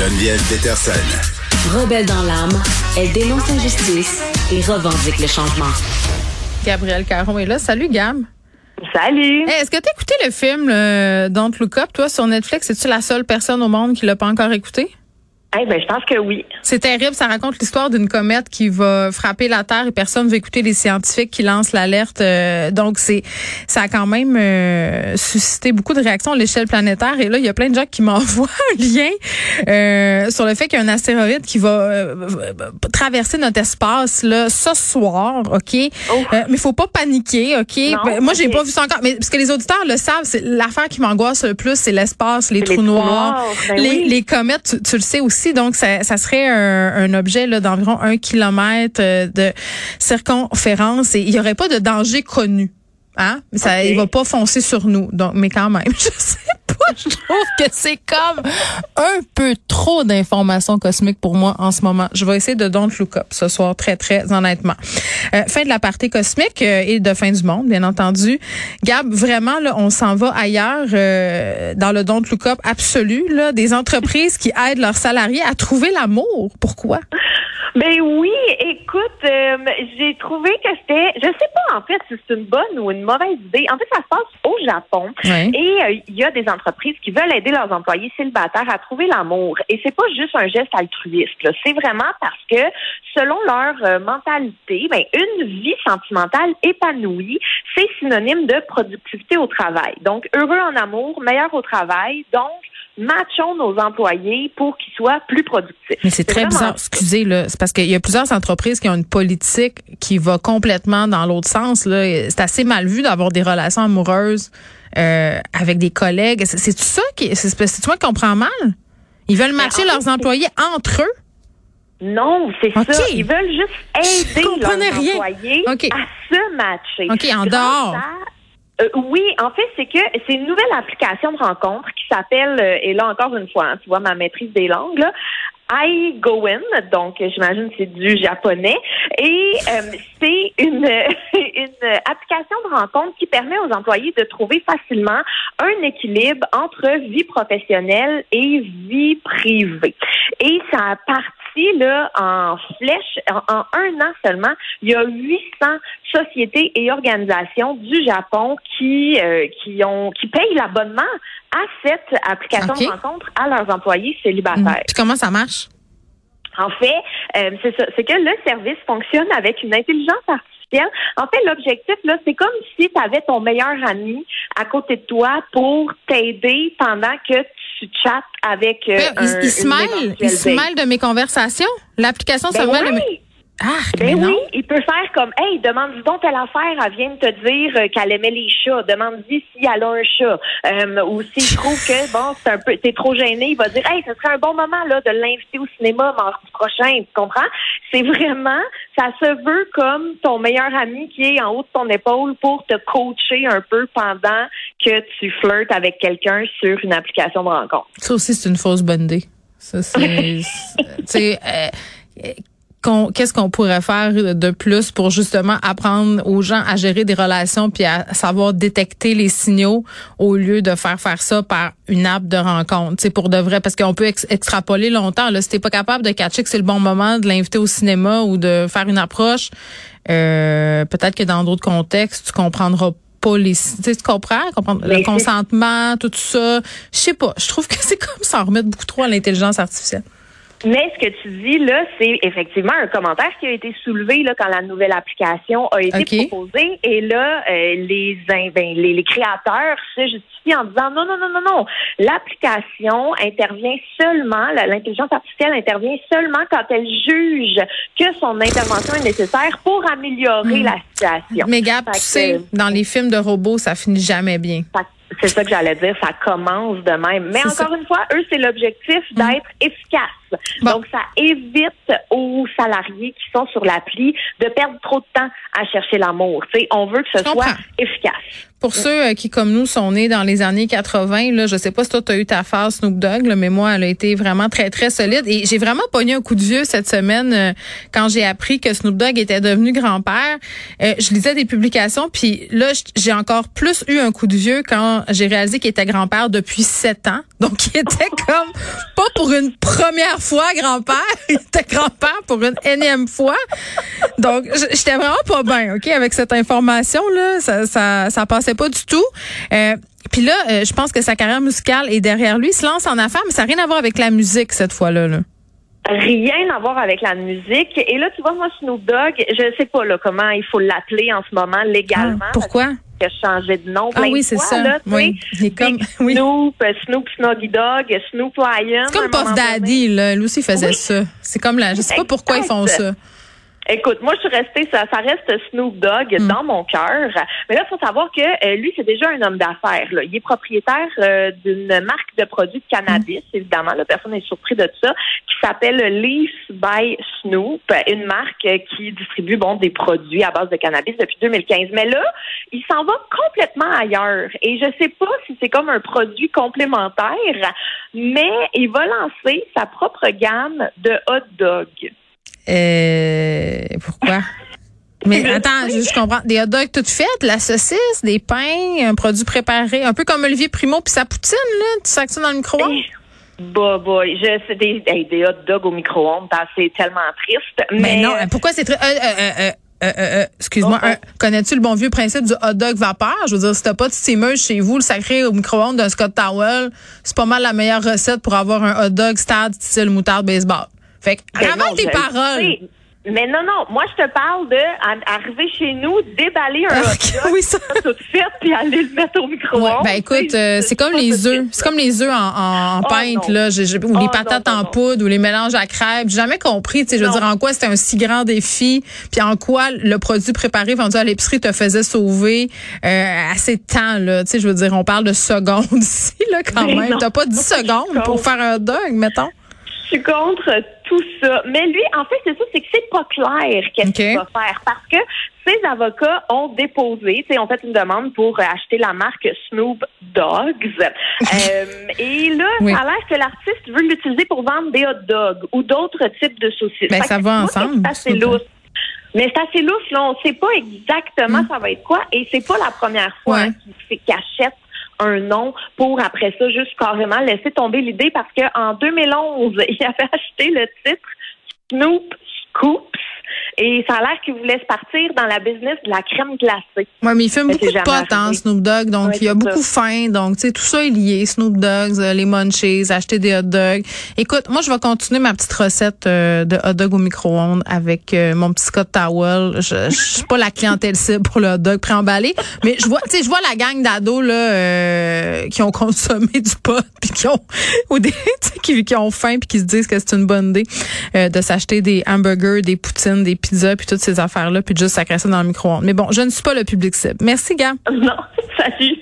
Geneviève Peterson. Rebelle dans l'âme, elle dénonce l'injustice et revendique le changement. Gabriel Caron est là. Salut, Gab. Salut. Hey, Est-ce que tu as écouté le film euh, Don't Look Up, toi, sur Netflix? Es-tu la seule personne au monde qui l'a pas encore écouté? Eh ben, je pense que oui. C'est terrible. Ça raconte l'histoire d'une comète qui va frapper la Terre et personne ne veut écouter les scientifiques qui lancent l'alerte. Euh, donc, c'est ça a quand même euh, suscité beaucoup de réactions à l'échelle planétaire. Et là, il y a plein de gens qui m'envoient un lien euh, sur le fait qu'il y a un astéroïde qui va euh, traverser notre espace là ce soir. OK? Oh. Euh, mais faut pas paniquer. OK? Non, Ben, moi, j'ai pas vu ça encore. Mais parce que les auditeurs le savent, c'est l'affaire qui m'angoisse le plus, c'est l'espace, les, Les trous trous noirs, noirs, ben les, oui. les comètes, tu, tu le sais aussi, donc ça, ça serait un, un objet d'environ un kilomètre euh, de circonférence et il y aurait pas de danger connu. Hein? Ça. Il va pas foncer sur nous. Donc, mais quand même, je sais pas, je trouve que c'est comme un peu trop d'informations cosmiques pour moi en ce moment. Je vais essayer de don't look up ce soir, très, très honnêtement. Euh, fin de la partie cosmique euh, et de fin du monde, bien entendu. Gab, vraiment, là, on s'en va ailleurs euh, dans le don't look up absolu, là, des entreprises qui aident leurs salariés à trouver l'amour. Pourquoi? Ben oui, écoute, euh, j'ai trouvé que c'était, je sais pas en fait si c'est une bonne ou une mauvaise idée. En fait, ça se passe au Japon et euh, il y a des entreprises qui veulent aider leurs employés célibataires à trouver l'amour. Et c'est pas juste un geste altruiste. C'est vraiment parce que selon leur euh, mentalité, ben une vie sentimentale épanouie, c'est synonyme de productivité au travail. Donc heureux en amour, meilleur au travail. Donc matchons nos employés pour qu'ils soient plus productifs. Mais c'est très bizarre. Excusez, là. C'est parce qu'il y a plusieurs entreprises qui ont une politique qui va complètement dans l'autre sens. Là. C'est assez mal vu d'avoir des relations amoureuses euh, avec des collègues. C'est c'est ça qui. C'est moi qui comprends mal? Ils veulent matcher en fait, leurs employés entre eux? Non, c'est ça. Ils veulent juste aider Je leurs rien. employés à se matcher. OK, en Grâce dehors. à- euh, oui, en fait, c'est que c'est une nouvelle application de rencontre qui s'appelle, euh, et là encore une fois, hein, tu vois ma maîtrise des langues, là, iGoin, donc j'imagine que c'est du japonais, et euh, c'est une, une application de rencontre qui permet aux employés de trouver facilement un équilibre entre vie professionnelle et vie privée. Et ça a là en flèche en, en un an seulement. Il y a 800 sociétés et organisations du Japon qui euh, qui ont qui payent l'abonnement à cette application de rencontre à leurs employés célibataires. Puis comment ça marche? En fait, euh, c'est ça, c'est que le service fonctionne avec une intelligence artificielle. En fait, l'objectif là, c'est comme si tu avais ton meilleur ami à côté de toi pour t'aider pendant que tu chattes avec euh, un, il, se mêle, il se mêle de mes conversations. L'application se Ben mêle de mes. oui. Ah, Ben oui, il peut faire comme Hey, demande-lui donc telle affaire, elle vient de te dire euh, qu'elle aimait les chats. Demande-lui si elle a un chat. Euh, ou s'il trouve que bon, c'est un peu t'es trop gêné, il va dire Hey, ce serait un bon moment là de l'inviter au cinéma mardi prochain, tu comprends? C'est vraiment ça se veut comme ton meilleur ami qui est en haut de ton épaule pour te coacher un peu pendant que tu flirtes avec quelqu'un sur une application de rencontre. Ça aussi, c'est une fausse bonne idée. Ça, c'est. c'est- tu sais, euh, qu'est-ce qu'on pourrait faire de plus pour justement apprendre aux gens à gérer des relations puis à savoir détecter les signaux au lieu de faire faire ça par une app de rencontre, c'est pour de vrai parce qu'on peut ex- extrapoler longtemps là. Si t'es pas capable de catcher que c'est le bon moment de l'inviter au cinéma ou de faire une approche euh, peut-être que dans d'autres contextes tu comprendras pas les tu sais, tu comprends? Comprendre le consentement tout ça. Je sais pas. Je trouve que c'est comme ça remettre beaucoup trop à l'intelligence artificielle Mais ce que tu dis là, c'est effectivement un commentaire qui a été soulevé là quand la nouvelle application a été proposée. Et là, euh, les, ben, les les créateurs se justifient en disant non non non non non, l'application intervient seulement, l'intelligence artificielle intervient seulement quand elle juge que son intervention est nécessaire pour améliorer la situation. mais Gab tu sais dans les films de robots ça finit jamais bien C'est ça que j'allais dire, ça commence de même. Mais encore une fois, eux, c'est l'objectif d'être efficace. Bon. Donc, ça évite aux salariés qui sont sur l'appli de perdre trop de temps à chercher l'amour. On veut que ce soit efficace. Pour ceux euh, qui, comme nous, sont nés dans les années 80, là, je sais pas si toi, tu as eu ta phase Snoop Dogg, là, mais moi, elle a été vraiment très, très solide. Et j'ai vraiment pogné un coup de vieux cette semaine euh, quand j'ai appris que Snoop Dogg était devenu grand-père. Euh, je lisais des publications, puis là, j'ai encore plus eu un coup de vieux quand j'ai réalisé qu'il était grand-père depuis sept ans. Donc, il était comme pas pour une première fois grand-père. Il était grand-père pour une énième fois. Donc, j'étais vraiment pas bien, OK, avec cette information-là. Ça, ça, ça passait pas du tout. Euh, puis là, euh, je pense que sa carrière musicale est derrière lui. Il se lance en affaires, mais ça n'a rien à voir avec la musique cette fois-là. Là. Rien à voir avec la musique. Et là, tu vois, moi, Snoop Dogg, je sais pas là, comment il faut l'appeler en ce moment légalement. Ah, pourquoi? A changé de nom. Ah oui, c'est ça. Là, oui. Il comme, oui. Snoop, Snoop Snoggy Dog, Snoop Lion. C'est comme Puff Daddy, là. Lui aussi faisait ça. C'est comme là. Je sais pas pourquoi ils font ça. Écoute, moi, je suis restée, ça, ça reste Snoop Dogg hmm. dans mon cœur. Mais là, il faut savoir que euh, lui, c'est déjà un homme d'affaires. Il est propriétaire euh, d'une marque de produits de cannabis, hmm. évidemment. La personne est surprise de ça, qui s'appelle Leaf by Snoop, une marque qui distribue bon des produits à base de cannabis depuis 2015. Mais là, il s'en va complètement ailleurs. Et je sais pas si c'est comme un produit complémentaire, mais il va lancer sa propre gamme de hot dogs. Euh, pourquoi? Mais attends, je, comprends. Des hot dogs toutes faites, la saucisse, des pains, un produit préparé, un peu comme Olivier Primo puis sa poutine, là. Tu sacs ça dans le micro-ondes? Bah, bah, je, des, des hot dogs au micro-ondes, c'est tellement triste. Mais, non, pourquoi c'est très, euh, euh, euh, excuse-moi, connais-tu le bon vieux principe du hot dog vapeur? Je veux dire, si t'as pas de steamer chez vous, le sacré au micro-ondes d'un Scott Towel, c'est pas mal la meilleure recette pour avoir un hot dog stade style moutarde baseball. Fait que, avant tes paroles. Mais non, non, moi je te parle de arriver chez nous, déballer un hot oui, ça. tout fait, puis aller le mettre au micro-ondes. ben écoute, euh, c'est comme les œufs, c'est comme les œufs en, en, oh, pinte là, ou les oh, patates en poudre, ou les mélanges à crêpes. J'ai jamais compris, tu sais, je veux dire en quoi c'était un si grand défi, puis en quoi le produit préparé vendu à l'épicerie te faisait sauver euh, assez de temps là. Tu sais, je veux dire, on parle de secondes ici là quand même. T'as pas 10 secondes pour faire un dog, mettons? Je suis contre tout ça. Mais lui, en fait, c'est ça, c'est que c'est pas clair qu'est-ce qu'il va faire parce que ses avocats ont déposé, ont fait une demande pour acheter la marque Snoop Dogs. euh, et là, ça a l'air que l'artiste veut l'utiliser pour vendre des hot dogs ou d'autres types de saucisses. Ben, ça va ensemble. C'est lousse. Mais c'est assez lousse, là. On sait pas exactement mm. ça va être quoi. Et c'est pas la première fois qu'il achète un nom pour après ça juste carrément laisser tomber l'idée parce qu'en 2011, il avait acheté le titre Snoop Scoops et ça a l'air qu'il voulait se partir dans la business de la crème glacée. Oui, mais il fume beaucoup de potes, hein, Snoop Dogg. Donc, il y a beaucoup faim. Donc, tu sais, tout ça est lié. Snoop Dogs, euh, les munchies, acheter des hot dogs. Écoute, moi, je vais continuer ma petite recette euh, de hot dog au micro-ondes avec euh, mon petit Scott Towel. Je, je suis pas la clientèle cible pour le hot dog préemballé. Mais je vois, tu sais, je vois la gang d'ados, là, qui ont consommé du pot puis qui ont, ou des, qui, qui ont faim puis qui se disent que c'est une bonne idée de s'acheter des hamburgers, des poutines, des pizzas, puis toutes ces affaires-là, puis juste sacrer ça dans le micro-ondes. Mais bon, je ne suis pas le public cible. Merci, gars. Non, salut.